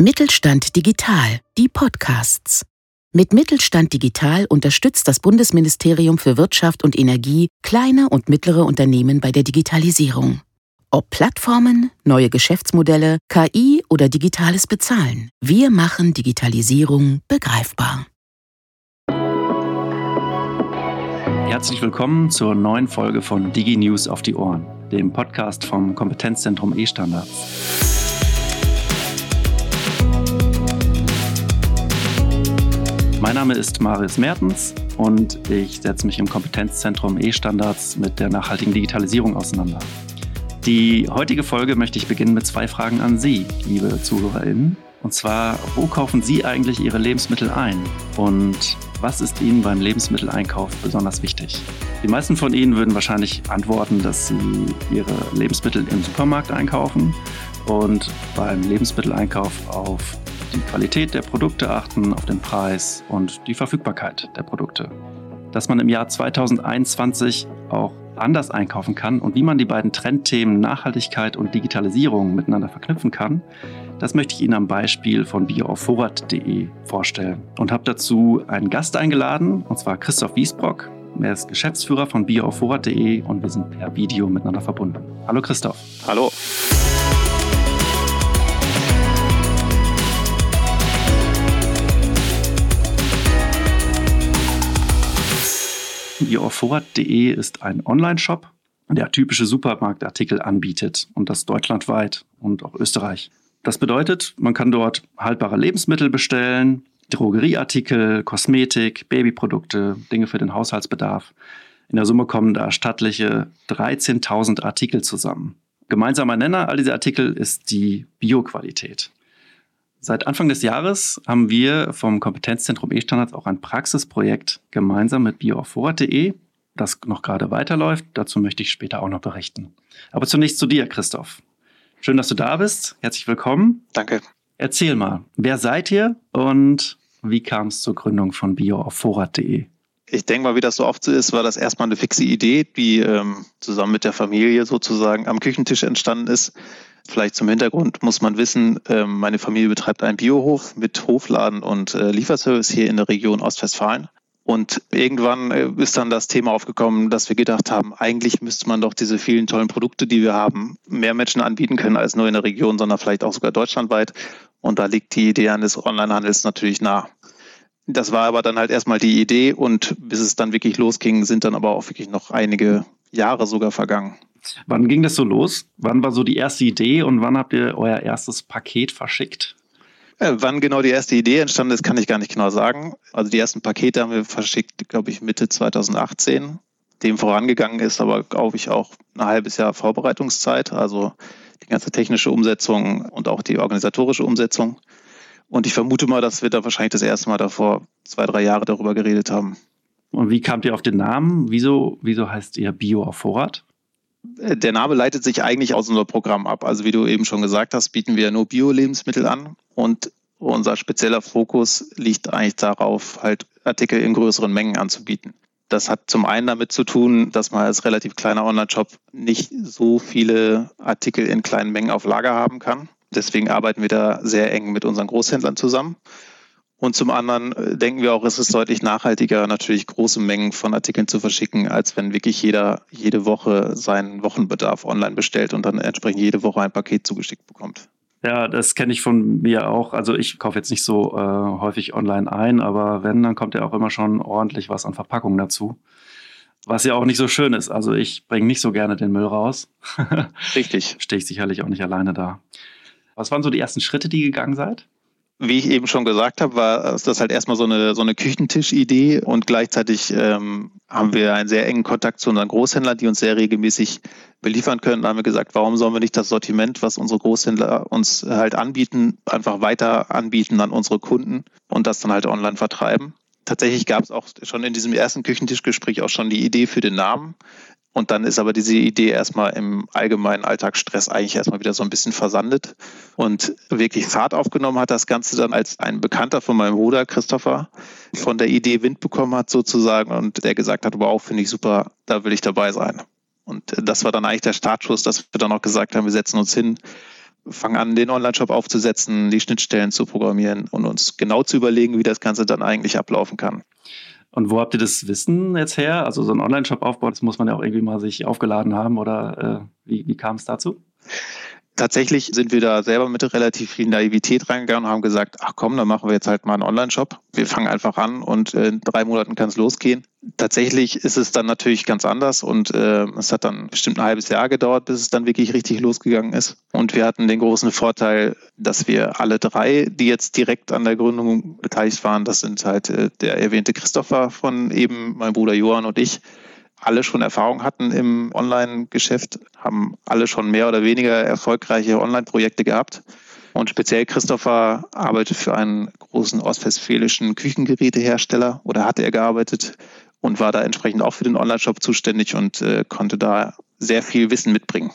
Mittelstand Digital, die Podcasts. Mit Mittelstand Digital unterstützt das Bundesministerium für Wirtschaft und Energie kleine und mittlere Unternehmen bei der Digitalisierung. Ob Plattformen, neue Geschäftsmodelle, KI oder digitales Bezahlen, wir machen Digitalisierung begreifbar. Herzlich willkommen zur neuen Folge von DigiNews auf die Ohren, dem Podcast vom Kompetenzzentrum E-Standards. Mein Name ist Marius Mertens und ich setze mich im Kompetenzzentrum E-Standards mit der nachhaltigen Digitalisierung auseinander. Die heutige Folge möchte ich beginnen mit zwei Fragen an Sie, liebe ZuhörerInnen. Und zwar, wo kaufen Sie eigentlich Ihre Lebensmittel ein? Und was ist Ihnen beim Lebensmitteleinkauf besonders wichtig? Die meisten von Ihnen würden wahrscheinlich antworten, dass Sie Ihre Lebensmittel im Supermarkt einkaufen und beim Lebensmitteleinkauf auf die Qualität der Produkte achten, auf den Preis und die Verfügbarkeit der Produkte. Dass man im Jahr 2021 auch anders einkaufen kann und wie man die beiden Trendthemen Nachhaltigkeit und Digitalisierung miteinander verknüpfen kann, das möchte ich Ihnen am Beispiel von bioaufvorrat.de vorstellen und habe dazu einen Gast eingeladen, und zwar Christoph Wiesbrock. Er ist Geschäftsführer von bioaufvorrat.de und wir sind per Video miteinander verbunden. Hallo Christoph. Hallo. Bioaufvorrat.de ist ein Online-Shop, der typische Supermarktartikel anbietet und das deutschlandweit und auch Österreich. Das bedeutet, man kann dort haltbare Lebensmittel bestellen, Drogerieartikel, Kosmetik, Babyprodukte, Dinge für den Haushaltsbedarf. In der Summe kommen da stattliche 13.000 Artikel zusammen. Gemeinsamer Nenner all dieser Artikel ist die Bioqualität. Seit Anfang des Jahres haben wir vom Kompetenzzentrum E-Standards auch ein Praxisprojekt gemeinsam mit bioaufvorrat.de, das noch gerade weiterläuft. Dazu möchte ich später auch noch berichten. Aber zunächst zu dir, Christoph. Schön, dass du da bist. Herzlich willkommen. Danke. Erzähl mal, wer seid ihr und wie kam es zur Gründung von bioaufvorrat.de? Ich denke mal, wie das so oft so ist, war das erstmal eine fixe Idee, die ähm, zusammen mit der Familie sozusagen am Küchentisch entstanden ist. Vielleicht zum Hintergrund muss man wissen, ähm, meine Familie betreibt einen Biohof mit Hofladen und äh, Lieferservice hier in der Region Ostwestfalen. Und irgendwann äh, ist dann das Thema aufgekommen, dass wir gedacht haben, eigentlich müsste man doch diese vielen tollen Produkte, die wir haben, mehr Menschen anbieten können als nur in der Region, sondern vielleicht auch sogar deutschlandweit. Und da liegt die Idee eines Onlinehandels natürlich nah. Das war aber dann halt erstmal die Idee und bis es dann wirklich losging, sind dann aber auch wirklich noch einige Jahre sogar vergangen. Wann ging das so los? Wann war so die erste Idee und wann habt ihr euer erstes Paket verschickt? Äh, wann genau die erste Idee entstanden ist, kann ich gar nicht genau sagen. Also die ersten Pakete haben wir verschickt, glaube ich, Mitte 2018. Dem vorangegangen ist aber, glaube ich, auch ein halbes Jahr Vorbereitungszeit, also die ganze technische Umsetzung und auch die organisatorische Umsetzung. Und ich vermute mal, dass wir da wahrscheinlich das erste Mal davor zwei, drei Jahre darüber geredet haben. Und wie kamt ihr auf den Namen? Wieso, wieso heißt ihr Bio auf Vorrat? Der Name leitet sich eigentlich aus unserem Programm ab. Also wie du eben schon gesagt hast, bieten wir nur Bio-Lebensmittel an und unser spezieller Fokus liegt eigentlich darauf, halt Artikel in größeren Mengen anzubieten. Das hat zum einen damit zu tun, dass man als relativ kleiner Online-Shop nicht so viele Artikel in kleinen Mengen auf Lager haben kann. Deswegen arbeiten wir da sehr eng mit unseren Großhändlern zusammen. Und zum anderen äh, denken wir auch, es ist deutlich nachhaltiger, natürlich große Mengen von Artikeln zu verschicken, als wenn wirklich jeder jede Woche seinen Wochenbedarf online bestellt und dann entsprechend jede Woche ein Paket zugeschickt bekommt. Ja, das kenne ich von mir auch. Also ich kaufe jetzt nicht so äh, häufig online ein, aber wenn, dann kommt ja auch immer schon ordentlich was an Verpackung dazu. Was ja auch nicht so schön ist. Also ich bringe nicht so gerne den Müll raus. Richtig. Stehe ich sicherlich auch nicht alleine da. Was waren so die ersten Schritte, die gegangen seid? Wie ich eben schon gesagt habe, war das halt erstmal so eine, so eine Küchentischidee und gleichzeitig ähm, haben wir einen sehr engen Kontakt zu unseren Großhändlern, die uns sehr regelmäßig beliefern können. Da haben wir gesagt, warum sollen wir nicht das Sortiment, was unsere Großhändler uns halt anbieten, einfach weiter anbieten an unsere Kunden und das dann halt online vertreiben. Tatsächlich gab es auch schon in diesem ersten Küchentischgespräch auch schon die Idee für den Namen. Und dann ist aber diese Idee erstmal im allgemeinen Alltagsstress eigentlich erstmal wieder so ein bisschen versandet. Und wirklich Fahrt aufgenommen hat das Ganze dann, als ein Bekannter von meinem Bruder, Christopher, von der Idee Wind bekommen hat sozusagen und der gesagt hat, wow, finde ich super, da will ich dabei sein. Und das war dann eigentlich der Startschuss, dass wir dann auch gesagt haben, wir setzen uns hin, fangen an, den Online-Shop aufzusetzen, die Schnittstellen zu programmieren und uns genau zu überlegen, wie das Ganze dann eigentlich ablaufen kann. Und wo habt ihr das Wissen jetzt her? Also so ein Online-Shop aufbauen, das muss man ja auch irgendwie mal sich aufgeladen haben oder äh, wie, wie kam es dazu? Tatsächlich sind wir da selber mit relativ viel Naivität reingegangen und haben gesagt, ach komm, dann machen wir jetzt halt mal einen Online-Shop. Wir fangen einfach an und in drei Monaten kann es losgehen. Tatsächlich ist es dann natürlich ganz anders und äh, es hat dann bestimmt ein halbes Jahr gedauert, bis es dann wirklich richtig losgegangen ist. Und wir hatten den großen Vorteil, dass wir alle drei, die jetzt direkt an der Gründung beteiligt waren, das sind halt äh, der erwähnte Christopher von eben, mein Bruder Johann und ich, alle schon Erfahrung hatten im Online-Geschäft, haben alle schon mehr oder weniger erfolgreiche Online-Projekte gehabt. Und speziell Christopher arbeitet für einen großen ostwestfälischen Küchengerätehersteller oder hatte er gearbeitet und war da entsprechend auch für den Online-Shop zuständig und äh, konnte da sehr viel Wissen mitbringen.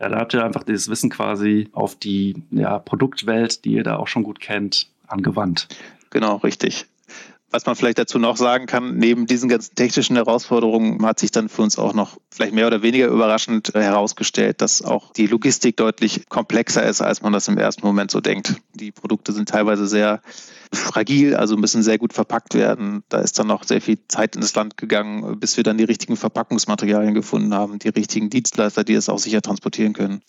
Ja, da habt ihr einfach dieses Wissen quasi auf die ja, Produktwelt, die ihr da auch schon gut kennt, angewandt. Genau, richtig. Was man vielleicht dazu noch sagen kann, neben diesen ganzen technischen Herausforderungen hat sich dann für uns auch noch vielleicht mehr oder weniger überraschend äh, herausgestellt, dass auch die Logistik deutlich komplexer ist, als man das im ersten Moment so denkt. Die Produkte sind teilweise sehr fragil, also müssen sehr gut verpackt werden. Da ist dann noch sehr viel Zeit ins Land gegangen, bis wir dann die richtigen Verpackungsmaterialien gefunden haben, die richtigen Dienstleister, die es auch sicher transportieren können.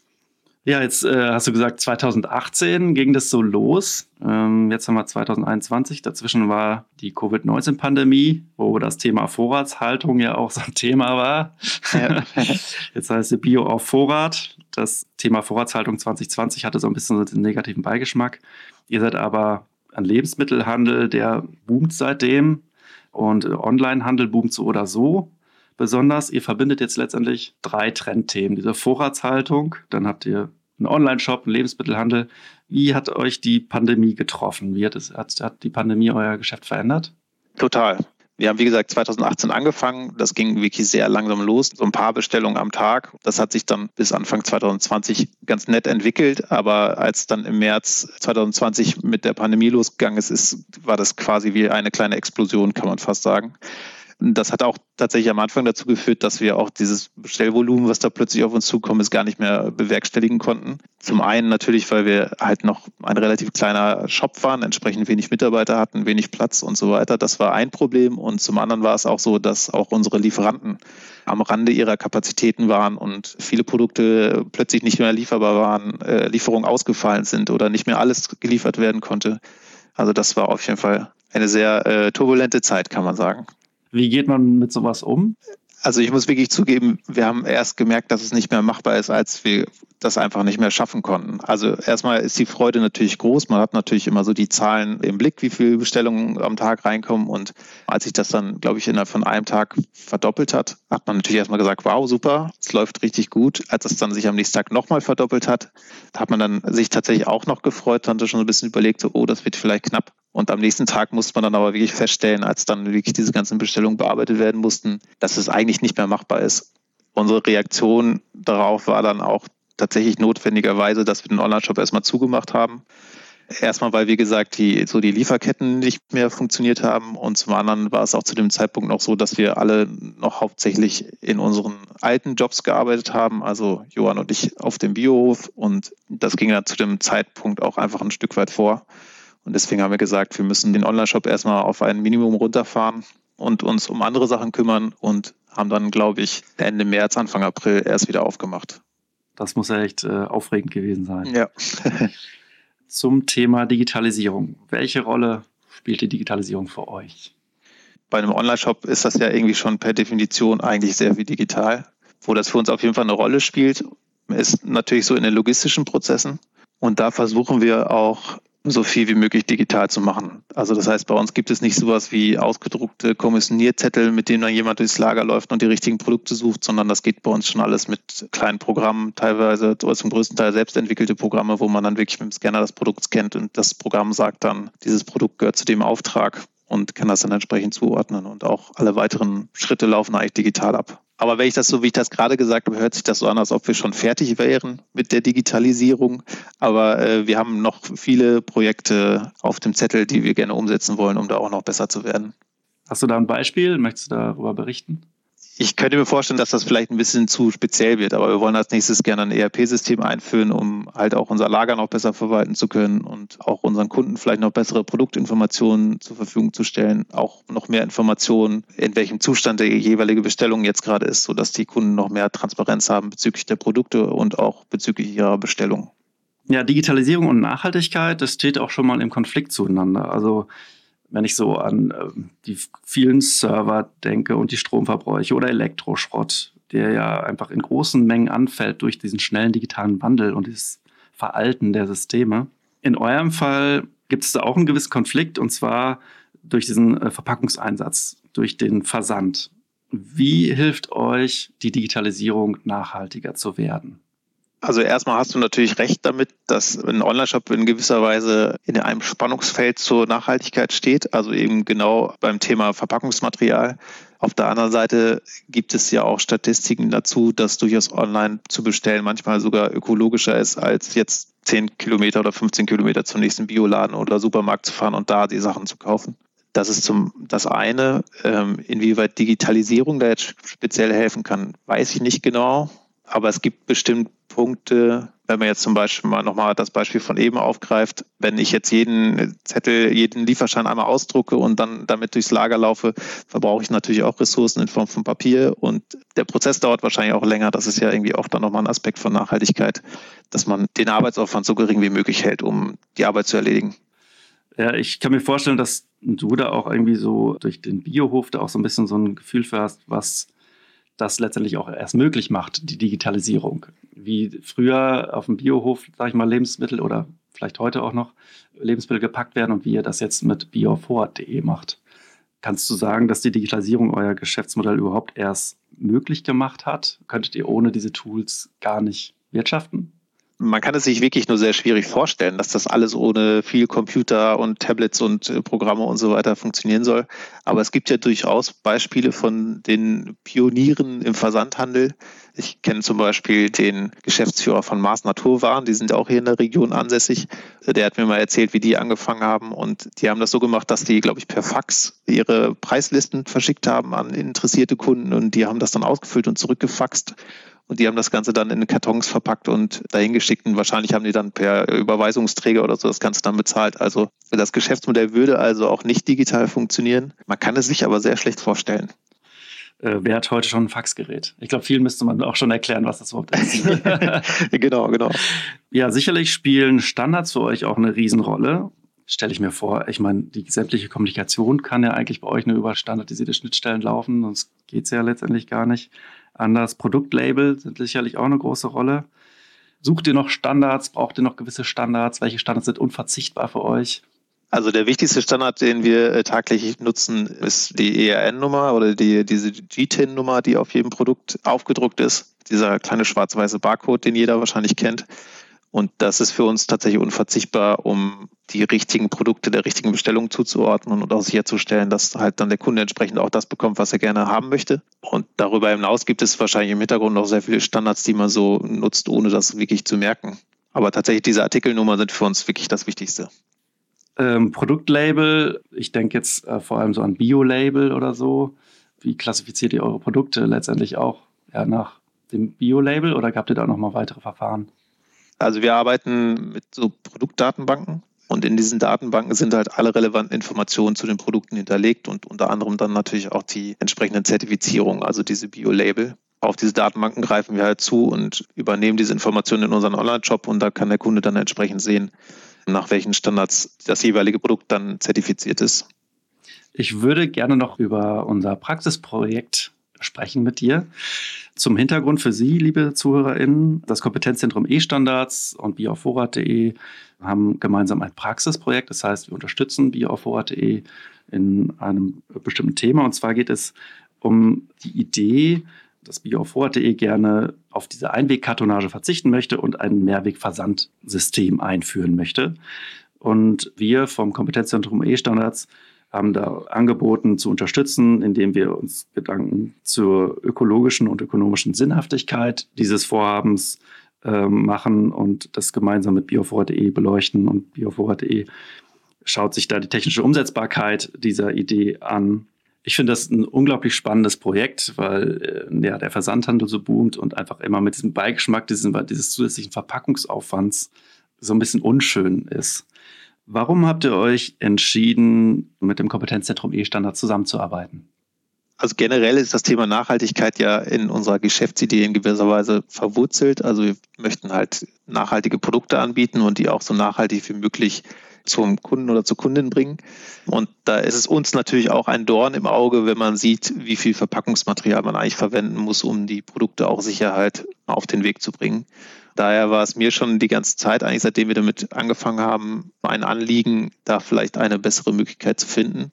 Ja, jetzt äh, hast du gesagt, 2018 ging das so los. Ähm, jetzt haben wir 2021. Dazwischen war die Covid-19-Pandemie, wo das Thema Vorratshaltung ja auch so ein Thema war. Ja. jetzt heißt es Bio auf Vorrat. Das Thema Vorratshaltung 2020 hatte so ein bisschen so den negativen Beigeschmack. Ihr seid aber ein Lebensmittelhandel, der boomt seitdem. Und Onlinehandel boomt so oder so besonders. Ihr verbindet jetzt letztendlich drei Trendthemen. Diese Vorratshaltung, dann habt ihr einen Online-Shop, einen Lebensmittelhandel. Wie hat euch die Pandemie getroffen? Wie hat, es, hat, hat die Pandemie euer Geschäft verändert? Total. Wir haben, wie gesagt, 2018 angefangen. Das ging wirklich sehr langsam los. So ein paar Bestellungen am Tag. Das hat sich dann bis Anfang 2020 ganz nett entwickelt. Aber als dann im März 2020 mit der Pandemie losgegangen ist, ist war das quasi wie eine kleine Explosion, kann man fast sagen. Das hat auch tatsächlich am Anfang dazu geführt, dass wir auch dieses Bestellvolumen, was da plötzlich auf uns zukommt, ist, gar nicht mehr bewerkstelligen konnten. Zum einen natürlich, weil wir halt noch ein relativ kleiner Shop waren, entsprechend wenig Mitarbeiter hatten, wenig Platz und so weiter. Das war ein Problem. Und zum anderen war es auch so, dass auch unsere Lieferanten am Rande ihrer Kapazitäten waren und viele Produkte plötzlich nicht mehr lieferbar waren, äh, Lieferungen ausgefallen sind oder nicht mehr alles geliefert werden konnte. Also das war auf jeden Fall eine sehr äh, turbulente Zeit, kann man sagen. Wie geht man mit sowas um? Also ich muss wirklich zugeben, wir haben erst gemerkt, dass es nicht mehr machbar ist, als wir das einfach nicht mehr schaffen konnten. Also erstmal ist die Freude natürlich groß. Man hat natürlich immer so die Zahlen im Blick, wie viele Bestellungen am Tag reinkommen. Und als sich das dann, glaube ich, innerhalb von einem Tag verdoppelt hat, hat man natürlich erstmal gesagt, wow, super, es läuft richtig gut. Als es dann sich am nächsten Tag nochmal verdoppelt hat, hat man dann sich tatsächlich auch noch gefreut, hatte schon ein bisschen überlegt, so, oh, das wird vielleicht knapp. Und am nächsten Tag musste man dann aber wirklich feststellen, als dann wirklich diese ganzen Bestellungen bearbeitet werden mussten, dass es eigentlich nicht mehr machbar ist. Unsere Reaktion darauf war dann auch tatsächlich notwendigerweise, dass wir den Online-Shop erstmal zugemacht haben. Erstmal, weil, wie gesagt, die, so die Lieferketten nicht mehr funktioniert haben. Und zum anderen war es auch zu dem Zeitpunkt noch so, dass wir alle noch hauptsächlich in unseren alten Jobs gearbeitet haben. Also Johann und ich auf dem Biohof. Und das ging dann zu dem Zeitpunkt auch einfach ein Stück weit vor. Und deswegen haben wir gesagt, wir müssen den Online-Shop erstmal auf ein Minimum runterfahren und uns um andere Sachen kümmern und haben dann, glaube ich, Ende März, Anfang April erst wieder aufgemacht. Das muss ja echt äh, aufregend gewesen sein. Ja. Zum Thema Digitalisierung. Welche Rolle spielt die Digitalisierung für euch? Bei einem Online-Shop ist das ja irgendwie schon per Definition eigentlich sehr viel digital. Wo das für uns auf jeden Fall eine Rolle spielt, ist natürlich so in den logistischen Prozessen. Und da versuchen wir auch so viel wie möglich digital zu machen. Also das heißt, bei uns gibt es nicht sowas wie ausgedruckte Kommissionierzettel, mit denen dann jemand durchs Lager läuft und die richtigen Produkte sucht, sondern das geht bei uns schon alles mit kleinen Programmen, teilweise oder zum größten Teil selbst entwickelte Programme, wo man dann wirklich mit dem Scanner das Produkt scannt und das Programm sagt dann, dieses Produkt gehört zu dem Auftrag und kann das dann entsprechend zuordnen. Und auch alle weiteren Schritte laufen eigentlich digital ab. Aber wenn ich das so, wie ich das gerade gesagt habe, hört sich das so an, als ob wir schon fertig wären mit der Digitalisierung. Aber äh, wir haben noch viele Projekte auf dem Zettel, die wir gerne umsetzen wollen, um da auch noch besser zu werden. Hast du da ein Beispiel? Möchtest du darüber berichten? Ich könnte mir vorstellen, dass das vielleicht ein bisschen zu speziell wird, aber wir wollen als nächstes gerne ein ERP-System einführen, um halt auch unser Lager noch besser verwalten zu können und auch unseren Kunden vielleicht noch bessere Produktinformationen zur Verfügung zu stellen, auch noch mehr Informationen, in welchem Zustand die jeweilige Bestellung jetzt gerade ist, sodass die Kunden noch mehr Transparenz haben bezüglich der Produkte und auch bezüglich ihrer Bestellung. Ja, Digitalisierung und Nachhaltigkeit, das steht auch schon mal im Konflikt zueinander. Also wenn ich so an äh, die vielen Server denke und die Stromverbräuche oder Elektroschrott, der ja einfach in großen Mengen anfällt durch diesen schnellen digitalen Wandel und das Veralten der Systeme. In eurem Fall gibt es da auch einen gewissen Konflikt und zwar durch diesen äh, Verpackungseinsatz, durch den Versand. Wie hilft euch die Digitalisierung nachhaltiger zu werden? Also erstmal hast du natürlich recht damit, dass ein Online-Shop in gewisser Weise in einem Spannungsfeld zur Nachhaltigkeit steht, also eben genau beim Thema Verpackungsmaterial. Auf der anderen Seite gibt es ja auch Statistiken dazu, dass durchaus online zu bestellen manchmal sogar ökologischer ist, als jetzt 10 Kilometer oder 15 Kilometer zum nächsten Bioladen oder Supermarkt zu fahren und da die Sachen zu kaufen. Das ist zum, das eine. Ähm, inwieweit Digitalisierung da jetzt speziell helfen kann, weiß ich nicht genau. Aber es gibt bestimmt Punkte, wenn man jetzt zum Beispiel mal nochmal das Beispiel von eben aufgreift, wenn ich jetzt jeden Zettel, jeden Lieferschein einmal ausdrucke und dann damit durchs Lager laufe, verbrauche ich natürlich auch Ressourcen in Form von Papier und der Prozess dauert wahrscheinlich auch länger. Das ist ja irgendwie auch dann nochmal ein Aspekt von Nachhaltigkeit, dass man den Arbeitsaufwand so gering wie möglich hält, um die Arbeit zu erledigen. Ja, ich kann mir vorstellen, dass du da auch irgendwie so durch den Biohof da auch so ein bisschen so ein Gefühl für hast, was das letztendlich auch erst möglich macht, die Digitalisierung. Wie früher auf dem Biohof, sage ich mal, Lebensmittel oder vielleicht heute auch noch Lebensmittel gepackt werden und wie ihr das jetzt mit bioforward.de macht. Kannst du sagen, dass die Digitalisierung euer Geschäftsmodell überhaupt erst möglich gemacht hat? Könntet ihr ohne diese Tools gar nicht wirtschaften? Man kann es sich wirklich nur sehr schwierig vorstellen, dass das alles ohne viel Computer und Tablets und äh, Programme und so weiter funktionieren soll. Aber es gibt ja durchaus Beispiele von den Pionieren im Versandhandel. Ich kenne zum Beispiel den Geschäftsführer von Mars Naturwaren, die sind auch hier in der Region ansässig. Der hat mir mal erzählt, wie die angefangen haben und die haben das so gemacht, dass die, glaube ich, per Fax ihre Preislisten verschickt haben an interessierte Kunden und die haben das dann ausgefüllt und zurückgefaxt und die haben das Ganze dann in Kartons verpackt und dahin geschickt. Und wahrscheinlich haben die dann per Überweisungsträger oder so das Ganze dann bezahlt. Also das Geschäftsmodell würde also auch nicht digital funktionieren. Man kann es sich aber sehr schlecht vorstellen. Äh, wer hat heute schon ein Faxgerät? Ich glaube, vielen müsste man auch schon erklären, was das überhaupt ist. genau, genau. Ja, sicherlich spielen Standards für euch auch eine Riesenrolle stelle ich mir vor. Ich meine, die sämtliche Kommunikation kann ja eigentlich bei euch nur über standardisierte Schnittstellen laufen, sonst geht es ja letztendlich gar nicht anders. Produktlabel sind sicherlich auch eine große Rolle. Sucht ihr noch Standards? Braucht ihr noch gewisse Standards? Welche Standards sind unverzichtbar für euch? Also der wichtigste Standard, den wir äh, tagtäglich nutzen, ist die ERN-Nummer oder die, diese GTIN-Nummer, die auf jedem Produkt aufgedruckt ist. Dieser kleine schwarz-weiße Barcode, den jeder wahrscheinlich kennt. Und das ist für uns tatsächlich unverzichtbar, um die richtigen Produkte der richtigen Bestellung zuzuordnen und auch sicherzustellen, dass halt dann der Kunde entsprechend auch das bekommt, was er gerne haben möchte. Und darüber hinaus gibt es wahrscheinlich im Hintergrund noch sehr viele Standards, die man so nutzt, ohne das wirklich zu merken. Aber tatsächlich diese Artikelnummer sind für uns wirklich das Wichtigste. Ähm, Produktlabel, ich denke jetzt äh, vor allem so an Bio-Label oder so. Wie klassifiziert ihr eure Produkte letztendlich auch ja, nach dem Bio-Label oder habt ihr da nochmal weitere Verfahren? Also wir arbeiten mit so Produktdatenbanken und in diesen Datenbanken sind halt alle relevanten Informationen zu den Produkten hinterlegt und unter anderem dann natürlich auch die entsprechenden Zertifizierungen, also diese Bio-Label. Auf diese Datenbanken greifen wir halt zu und übernehmen diese Informationen in unseren Online-Shop und da kann der Kunde dann entsprechend sehen, nach welchen Standards das jeweilige Produkt dann zertifiziert ist. Ich würde gerne noch über unser Praxisprojekt sprechen mit dir. Zum Hintergrund für Sie, liebe ZuhörerInnen, das Kompetenzzentrum E-Standards und bioaufvorrat.de haben gemeinsam ein Praxisprojekt. Das heißt, wir unterstützen bioaufvorrat.de in einem bestimmten Thema. Und zwar geht es um die Idee, dass bioaufvorrat.de gerne auf diese Einwegkartonage verzichten möchte und ein Mehrwegversandsystem einführen möchte. Und wir vom Kompetenzzentrum E-Standards haben da angeboten zu unterstützen, indem wir uns Gedanken zur ökologischen und ökonomischen Sinnhaftigkeit dieses Vorhabens äh, machen und das gemeinsam mit biovorrat.de beleuchten. Und biovorrat.de schaut sich da die technische Umsetzbarkeit dieser Idee an. Ich finde das ein unglaublich spannendes Projekt, weil äh, ja, der Versandhandel so boomt und einfach immer mit diesem Beigeschmack diesen, dieses zusätzlichen Verpackungsaufwands so ein bisschen unschön ist. Warum habt ihr euch entschieden, mit dem Kompetenzzentrum E-Standard zusammenzuarbeiten? Also generell ist das Thema Nachhaltigkeit ja in unserer Geschäftsidee in gewisser Weise verwurzelt. Also wir möchten halt nachhaltige Produkte anbieten und die auch so nachhaltig wie möglich zum Kunden oder zur Kundin bringen. Und da ist es uns natürlich auch ein Dorn im Auge, wenn man sieht, wie viel Verpackungsmaterial man eigentlich verwenden muss, um die Produkte auch sicher halt auf den Weg zu bringen. Daher war es mir schon die ganze Zeit, eigentlich seitdem wir damit angefangen haben, ein Anliegen, da vielleicht eine bessere Möglichkeit zu finden.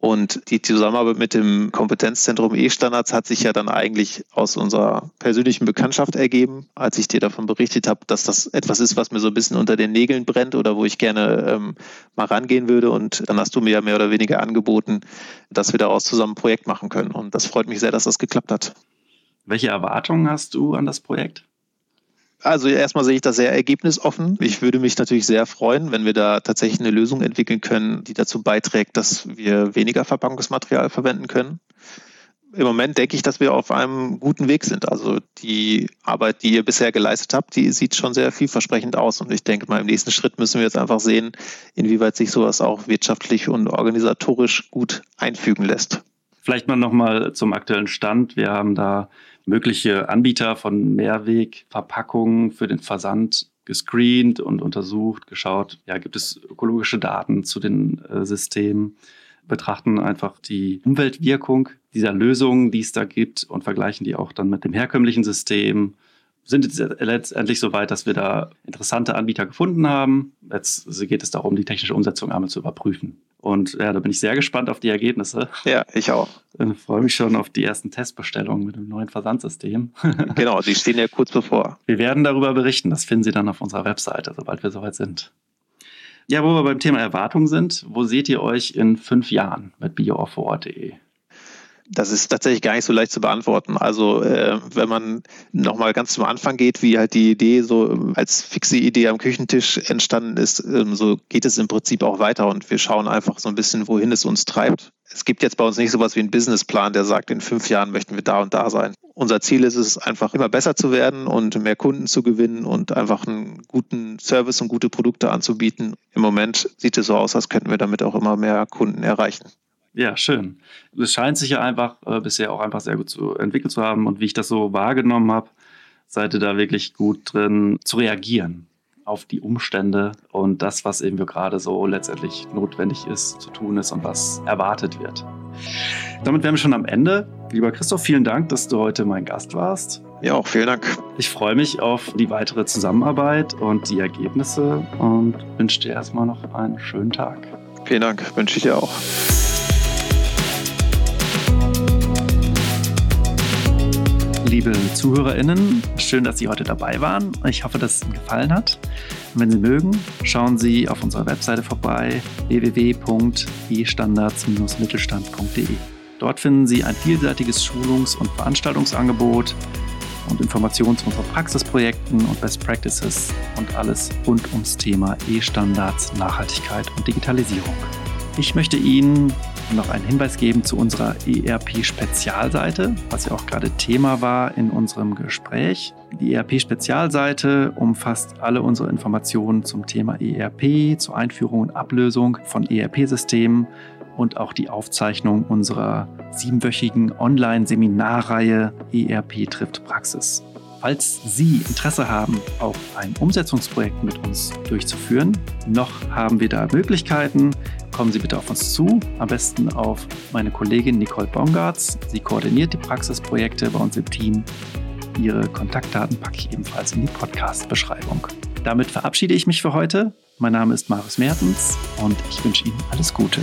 Und die Zusammenarbeit mit dem Kompetenzzentrum E-Standards hat sich ja dann eigentlich aus unserer persönlichen Bekanntschaft ergeben, als ich dir davon berichtet habe, dass das etwas ist, was mir so ein bisschen unter den Nägeln brennt oder wo ich gerne ähm, mal rangehen würde. Und dann hast du mir ja mehr oder weniger angeboten, dass wir daraus zusammen ein Projekt machen können. Und das freut mich sehr, dass das geklappt hat. Welche Erwartungen hast du an das Projekt? Also erstmal sehe ich das sehr ergebnisoffen. Ich würde mich natürlich sehr freuen, wenn wir da tatsächlich eine Lösung entwickeln können, die dazu beiträgt, dass wir weniger Verpackungsmaterial verwenden können. Im Moment denke ich, dass wir auf einem guten Weg sind. Also die Arbeit, die ihr bisher geleistet habt, die sieht schon sehr vielversprechend aus. Und ich denke mal, im nächsten Schritt müssen wir jetzt einfach sehen, inwieweit sich sowas auch wirtschaftlich und organisatorisch gut einfügen lässt. Vielleicht mal nochmal zum aktuellen Stand. Wir haben da mögliche Anbieter von Mehrwegverpackungen für den Versand gescreent und untersucht, geschaut, ja, gibt es ökologische Daten zu den äh, Systemen, betrachten einfach die Umweltwirkung dieser Lösungen, die es da gibt und vergleichen die auch dann mit dem herkömmlichen System. Sind jetzt letztendlich so weit, dass wir da interessante Anbieter gefunden haben. Jetzt geht es darum, die technische Umsetzung einmal zu überprüfen. Und ja, da bin ich sehr gespannt auf die Ergebnisse. Ja, ich auch. Ich freue mich schon auf die ersten Testbestellungen mit dem neuen Versandsystem. genau, die stehen ja kurz bevor. Wir werden darüber berichten. Das finden Sie dann auf unserer Webseite, sobald wir soweit sind. Ja, wo wir beim Thema Erwartung sind, wo seht ihr euch in fünf Jahren mit bioofferort.de? Das ist tatsächlich gar nicht so leicht zu beantworten. Also äh, wenn man nochmal ganz zum Anfang geht, wie halt die Idee so ähm, als fixe Idee am Küchentisch entstanden ist, ähm, so geht es im Prinzip auch weiter und wir schauen einfach so ein bisschen, wohin es uns treibt. Es gibt jetzt bei uns nicht sowas wie einen Businessplan, der sagt, in fünf Jahren möchten wir da und da sein. Unser Ziel ist es, einfach immer besser zu werden und mehr Kunden zu gewinnen und einfach einen guten Service und gute Produkte anzubieten. Im Moment sieht es so aus, als könnten wir damit auch immer mehr Kunden erreichen. Ja, schön. Es scheint sich ja einfach äh, bisher auch einfach sehr gut zu entwickelt zu haben. Und wie ich das so wahrgenommen habe, seid ihr da wirklich gut drin zu reagieren auf die Umstände und das, was eben gerade so letztendlich notwendig ist, zu tun ist und was erwartet wird. Damit wären wir schon am Ende. Lieber Christoph, vielen Dank, dass du heute mein Gast warst. Ja, auch vielen Dank. Ich freue mich auf die weitere Zusammenarbeit und die Ergebnisse und wünsche dir erstmal noch einen schönen Tag. Vielen Dank, wünsche ich dir auch. Liebe ZuhörerInnen. Schön, dass Sie heute dabei waren. Ich hoffe, dass es Ihnen gefallen hat. Und wenn Sie mögen, schauen Sie auf unserer Webseite vorbei www.estandards-mittelstand.de. Dort finden Sie ein vielseitiges Schulungs- und Veranstaltungsangebot und Informationen zu unseren Praxisprojekten und Best Practices und alles rund ums Thema E-Standards, Nachhaltigkeit und Digitalisierung. Ich möchte Ihnen noch einen Hinweis geben zu unserer ERP-Spezialseite, was ja auch gerade Thema war in unserem Gespräch. Die ERP-Spezialseite umfasst alle unsere Informationen zum Thema ERP, zur Einführung und Ablösung von ERP-Systemen und auch die Aufzeichnung unserer siebenwöchigen Online-Seminarreihe ERP trifft Praxis. Falls Sie Interesse haben, auch ein Umsetzungsprojekt mit uns durchzuführen, noch haben wir da Möglichkeiten. Kommen Sie bitte auf uns zu, am besten auf meine Kollegin Nicole Bongartz. Sie koordiniert die Praxisprojekte bei uns im Team. Ihre Kontaktdaten packe ich ebenfalls in die Podcast-Beschreibung. Damit verabschiede ich mich für heute. Mein Name ist Marius Mertens und ich wünsche Ihnen alles Gute.